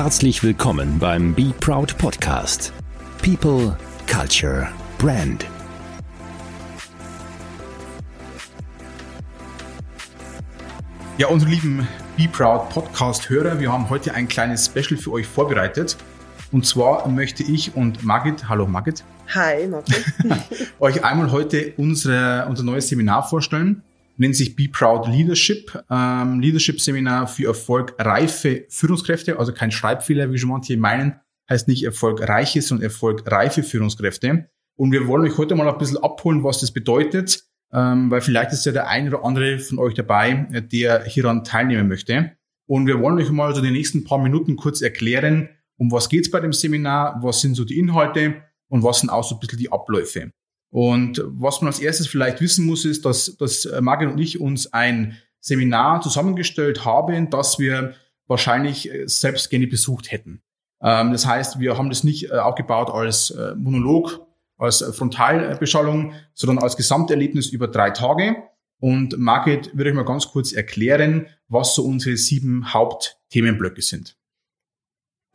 Herzlich willkommen beim Be Proud Podcast. People, Culture, Brand. Ja, unsere lieben Be Proud Podcast-Hörer, wir haben heute ein kleines Special für euch vorbereitet. Und zwar möchte ich und Margit, hallo Margit. Hi Margit. euch einmal heute unsere, unser neues Seminar vorstellen nennt sich Be Proud Leadership, ähm, Leadership Seminar für erfolgreife Führungskräfte, also kein Schreibfehler, wie schon manche meinen, heißt nicht erfolgreiche, sondern erfolgreife Führungskräfte. Und wir wollen euch heute mal ein bisschen abholen, was das bedeutet, ähm, weil vielleicht ist ja der ein oder andere von euch dabei, der hieran teilnehmen möchte. Und wir wollen euch mal so die nächsten paar Minuten kurz erklären, um was geht's bei dem Seminar, was sind so die Inhalte und was sind auch so ein bisschen die Abläufe. Und was man als erstes vielleicht wissen muss, ist, dass, dass äh, Margit und ich uns ein Seminar zusammengestellt haben, das wir wahrscheinlich äh, selbst gerne besucht hätten. Ähm, das heißt, wir haben das nicht äh, aufgebaut als Monolog, als Frontalbeschallung, sondern als Gesamterlebnis über drei Tage. Und Margit würde ich mal ganz kurz erklären, was so unsere sieben Hauptthemenblöcke sind.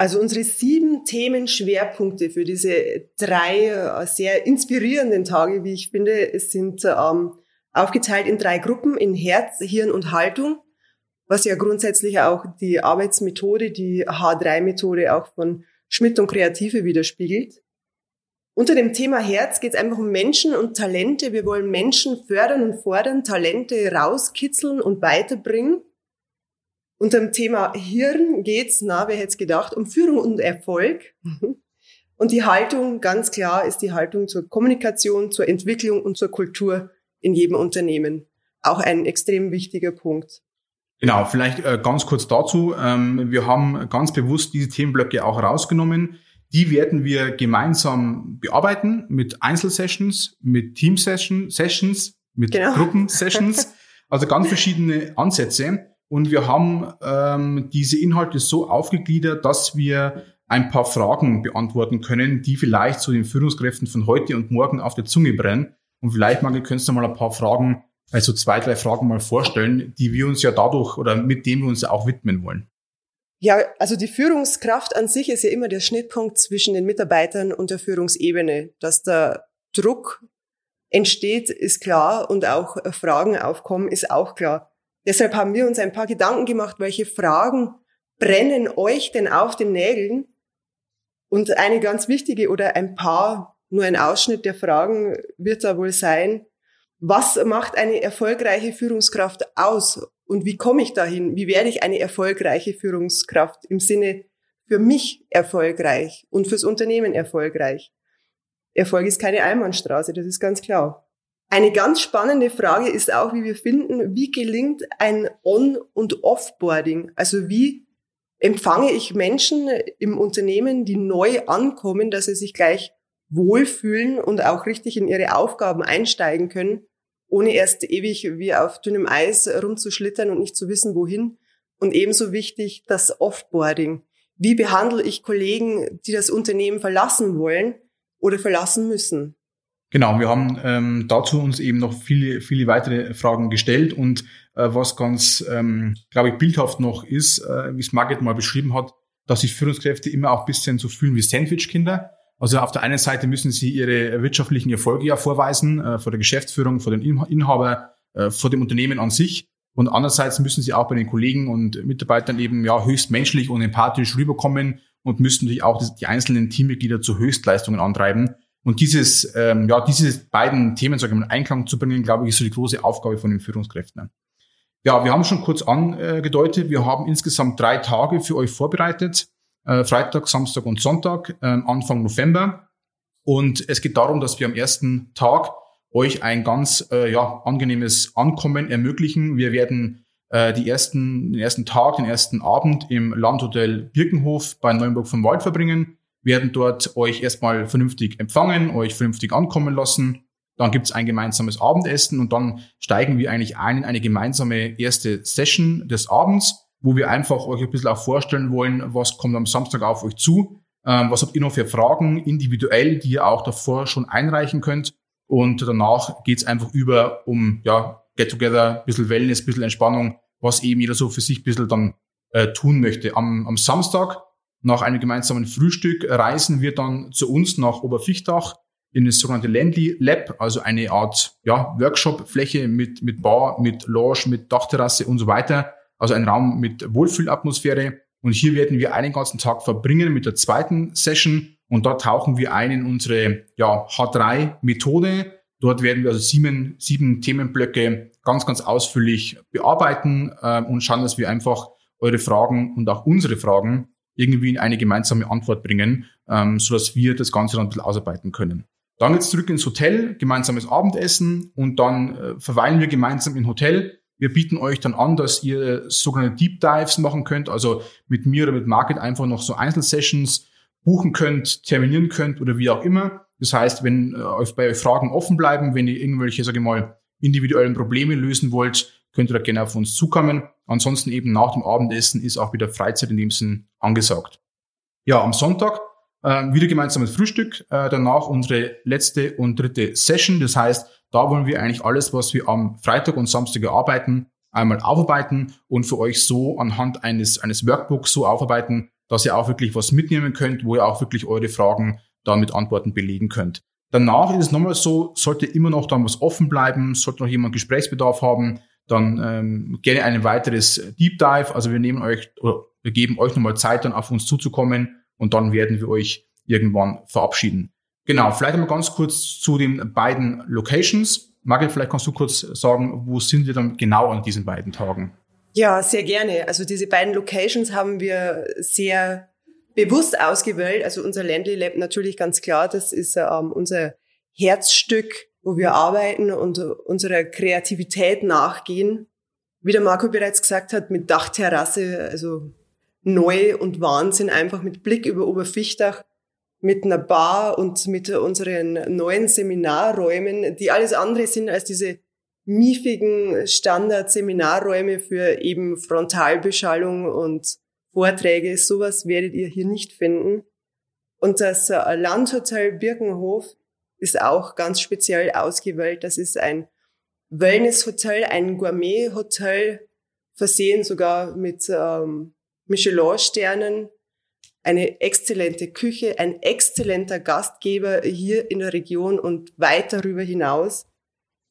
Also unsere sieben Themenschwerpunkte für diese drei äh, sehr inspirierenden Tage, wie ich finde, sind ähm, aufgeteilt in drei Gruppen, in Herz, Hirn und Haltung, was ja grundsätzlich auch die Arbeitsmethode, die H3-Methode auch von Schmidt und Kreative widerspiegelt. Unter dem Thema Herz geht es einfach um Menschen und Talente. Wir wollen Menschen fördern und fordern, Talente rauskitzeln und weiterbringen. Unter dem Thema Hirn geht's, na, wer hätte es gedacht, um Führung und Erfolg. Und die Haltung, ganz klar, ist die Haltung zur Kommunikation, zur Entwicklung und zur Kultur in jedem Unternehmen. Auch ein extrem wichtiger Punkt. Genau, vielleicht äh, ganz kurz dazu. Ähm, wir haben ganz bewusst diese Themenblöcke auch rausgenommen. Die werden wir gemeinsam bearbeiten mit Einzelsessions, mit Team-Sessions, mit genau. Gruppensessions. Also ganz verschiedene Ansätze. Und wir haben ähm, diese Inhalte so aufgegliedert, dass wir ein paar Fragen beantworten können, die vielleicht zu den Führungskräften von heute und morgen auf der Zunge brennen. Und vielleicht, Magel, könntest du mal ein paar Fragen, also zwei, drei Fragen mal vorstellen, die wir uns ja dadurch oder mit dem wir uns auch widmen wollen. Ja, also die Führungskraft an sich ist ja immer der Schnittpunkt zwischen den Mitarbeitern und der Führungsebene. Dass der Druck entsteht, ist klar und auch Fragen aufkommen, ist auch klar. Deshalb haben wir uns ein paar Gedanken gemacht, welche Fragen brennen euch denn auf den Nägeln? Und eine ganz wichtige oder ein paar, nur ein Ausschnitt der Fragen wird da wohl sein, was macht eine erfolgreiche Führungskraft aus? Und wie komme ich dahin? Wie werde ich eine erfolgreiche Führungskraft im Sinne für mich erfolgreich und fürs Unternehmen erfolgreich? Erfolg ist keine Einbahnstraße, das ist ganz klar. Eine ganz spannende Frage ist auch, wie wir finden, wie gelingt ein On- und Offboarding? Also wie empfange ich Menschen im Unternehmen, die neu ankommen, dass sie sich gleich wohlfühlen und auch richtig in ihre Aufgaben einsteigen können, ohne erst ewig wie auf dünnem Eis rumzuschlittern und nicht zu wissen, wohin. Und ebenso wichtig das Offboarding. Wie behandle ich Kollegen, die das Unternehmen verlassen wollen oder verlassen müssen? Genau, wir haben ähm, dazu uns eben noch viele, viele weitere Fragen gestellt und äh, was ganz, ähm, glaube ich, bildhaft noch ist, äh, wie es Margit mal beschrieben hat, dass sich Führungskräfte immer auch ein bisschen so fühlen wie Sandwich-Kinder. Also auf der einen Seite müssen sie ihre wirtschaftlichen Erfolge ja vorweisen, äh, vor der Geschäftsführung, vor dem Inhaber, äh, vor dem Unternehmen an sich. Und andererseits müssen sie auch bei den Kollegen und Mitarbeitern eben ja höchst menschlich und empathisch rüberkommen und müssen natürlich auch die einzelnen Teammitglieder zu Höchstleistungen antreiben. Und dieses, ähm, ja, diese beiden Themen sag ich mal, in Einklang zu bringen, glaube ich, ist so die große Aufgabe von den Führungskräften. Ja, wir haben schon kurz angedeutet, wir haben insgesamt drei Tage für euch vorbereitet. Äh, Freitag, Samstag und Sonntag, äh, Anfang November. Und es geht darum, dass wir am ersten Tag euch ein ganz äh, ja, angenehmes Ankommen ermöglichen. Wir werden äh, die ersten, den ersten Tag, den ersten Abend im Landhotel Birkenhof bei Neuenburg vom Wald verbringen werden dort euch erstmal vernünftig empfangen, euch vernünftig ankommen lassen. Dann gibt's ein gemeinsames Abendessen und dann steigen wir eigentlich ein in eine gemeinsame erste Session des Abends, wo wir einfach euch ein bisschen auch vorstellen wollen, was kommt am Samstag auf euch zu, ähm, was habt ihr noch für Fragen individuell, die ihr auch davor schon einreichen könnt. Und danach geht's einfach über um ja Get-Together, bisschen Wellness, bisschen Entspannung, was eben jeder so für sich bisschen dann äh, tun möchte. Am, am Samstag Nach einem gemeinsamen Frühstück reisen wir dann zu uns nach Oberfichtach in das sogenannte Landly Lab, also eine Art ja, Workshop-Fläche mit, mit Bar, mit Lounge, mit Dachterrasse und so weiter. Also ein Raum mit Wohlfühlatmosphäre. Und hier werden wir einen ganzen Tag verbringen mit der zweiten Session. Und dort tauchen wir ein in unsere ja, H3-Methode. Dort werden wir also sieben, sieben Themenblöcke ganz, ganz ausführlich bearbeiten äh, und schauen, dass wir einfach eure Fragen und auch unsere Fragen irgendwie in eine gemeinsame Antwort bringen, ähm, so dass wir das Ganze dann ein bisschen ausarbeiten können. Dann geht's zurück ins Hotel, gemeinsames Abendessen und dann äh, verweilen wir gemeinsam im Hotel. Wir bieten euch dann an, dass ihr sogenannte Deep Dives machen könnt, also mit mir oder mit Market einfach noch so Einzelsessions buchen könnt, terminieren könnt oder wie auch immer. Das heißt, wenn äh, euch bei euch Fragen offen bleiben, wenn ihr irgendwelche, sage ich mal, individuellen Probleme lösen wollt, könnt ihr da gerne auf uns zukommen. Ansonsten eben nach dem Abendessen ist auch wieder Freizeit in dem Sinn angesagt. Ja, am Sonntag äh, wieder gemeinsames Frühstück, äh, danach unsere letzte und dritte Session. Das heißt, da wollen wir eigentlich alles, was wir am Freitag und Samstag arbeiten, einmal aufarbeiten und für euch so anhand eines, eines Workbooks so aufarbeiten, dass ihr auch wirklich was mitnehmen könnt, wo ihr auch wirklich eure Fragen dann mit Antworten belegen könnt. Danach ist es nochmal so, sollte immer noch dann was offen bleiben, sollte noch jemand Gesprächsbedarf haben, dann ähm, gerne ein weiteres Deep Dive. Also wir nehmen euch oder wir geben euch nochmal Zeit, dann auf uns zuzukommen und dann werden wir euch irgendwann verabschieden. Genau, vielleicht einmal ganz kurz zu den beiden Locations. Margit, vielleicht kannst du kurz sagen, wo sind wir dann genau an diesen beiden Tagen? Ja, sehr gerne. Also diese beiden Locations haben wir sehr bewusst ausgewählt. Also unser Landly Lab natürlich ganz klar, das ist ähm, unser Herzstück, wo wir arbeiten und unserer Kreativität nachgehen. Wie der Marco bereits gesagt hat, mit Dachterrasse, also neu und Wahnsinn, einfach mit Blick über Oberfichtach, mit einer Bar und mit unseren neuen Seminarräumen, die alles andere sind als diese miefigen Standard-Seminarräume für eben Frontalbeschallung und Vorträge. Sowas werdet ihr hier nicht finden. Und das Landhotel Birkenhof ist auch ganz speziell ausgewählt. Das ist ein Wellness-Hotel, ein Gourmet-Hotel, versehen sogar mit ähm, Michelin-Sternen, eine exzellente Küche, ein exzellenter Gastgeber hier in der Region und weit darüber hinaus.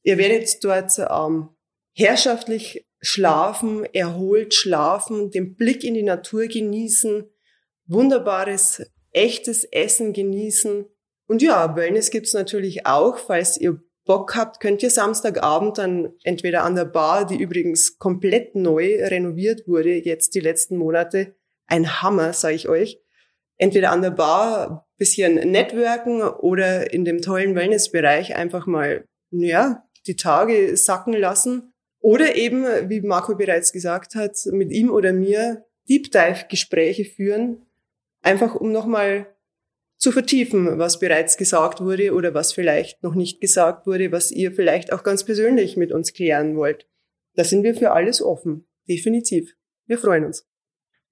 Ihr werdet dort ähm, herrschaftlich schlafen, erholt schlafen, den Blick in die Natur genießen, wunderbares, echtes Essen genießen. Und ja, Wellness gibt's natürlich auch. Falls ihr Bock habt, könnt ihr Samstagabend dann entweder an der Bar, die übrigens komplett neu renoviert wurde, jetzt die letzten Monate, ein Hammer, sage ich euch, entweder an der Bar bisschen networken oder in dem tollen Wellnessbereich einfach mal, ja, die Tage sacken lassen. Oder eben, wie Marco bereits gesagt hat, mit ihm oder mir Deep Dive Gespräche führen, einfach um nochmal zu vertiefen, was bereits gesagt wurde oder was vielleicht noch nicht gesagt wurde, was ihr vielleicht auch ganz persönlich mit uns klären wollt. Da sind wir für alles offen. Definitiv. Wir freuen uns.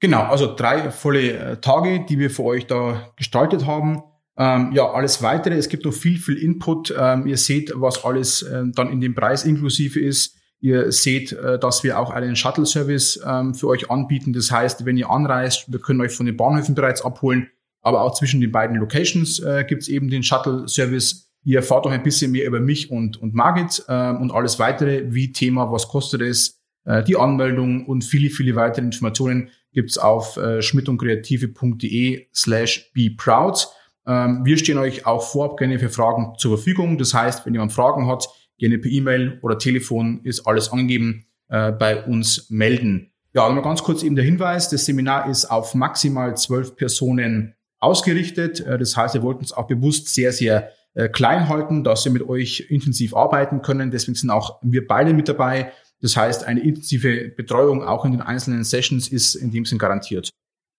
Genau, also drei volle äh, Tage, die wir für euch da gestaltet haben. Ähm, ja, alles weitere. Es gibt noch viel, viel Input. Ähm, ihr seht, was alles äh, dann in dem Preis inklusive ist. Ihr seht, äh, dass wir auch einen Shuttle-Service ähm, für euch anbieten. Das heißt, wenn ihr anreist, wir können euch von den Bahnhöfen bereits abholen, aber auch zwischen den beiden Locations äh, gibt es eben den Shuttle-Service. Ihr erfahrt auch ein bisschen mehr über mich und, und Margit äh, und alles weitere, wie Thema, was kostet es, äh, die Anmeldung und viele, viele weitere Informationen gibt's auf äh, schmidtundkreative.de slash be proud. Ähm, wir stehen euch auch vorab gerne für Fragen zur Verfügung. Das heißt, wenn jemand Fragen hat, gerne per E-Mail oder Telefon ist alles angegeben, äh, bei uns melden. Ja, nochmal ganz kurz eben der Hinweis, das Seminar ist auf maximal zwölf Personen ausgerichtet. Äh, das heißt, wir wollten es auch bewusst sehr, sehr äh, klein halten, dass wir mit euch intensiv arbeiten können. Deswegen sind auch wir beide mit dabei. Das heißt, eine intensive Betreuung auch in den einzelnen Sessions ist in dem Sinn garantiert.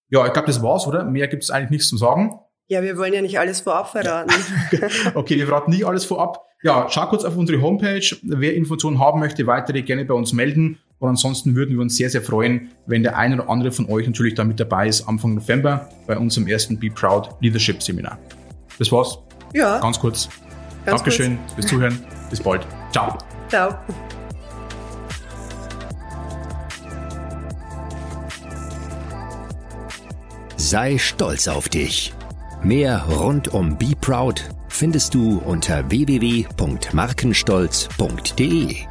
Ja, ich glaube, das war's, oder? Mehr gibt es eigentlich nichts zu sagen. Ja, wir wollen ja nicht alles vorab verraten. okay, wir verraten nicht alles vorab. Ja, schau kurz auf unsere Homepage. Wer Informationen haben möchte, weitere gerne bei uns melden. Und ansonsten würden wir uns sehr, sehr freuen, wenn der eine oder andere von euch natürlich da mit dabei ist Anfang November bei unserem ersten Be Proud Leadership Seminar. Das war's. Ja. Ganz kurz. Ganz Dankeschön kurz. fürs Zuhören. Bis bald. Ciao. Ciao. Sei stolz auf dich. Mehr rund um Be Proud findest du unter www.markenstolz.de.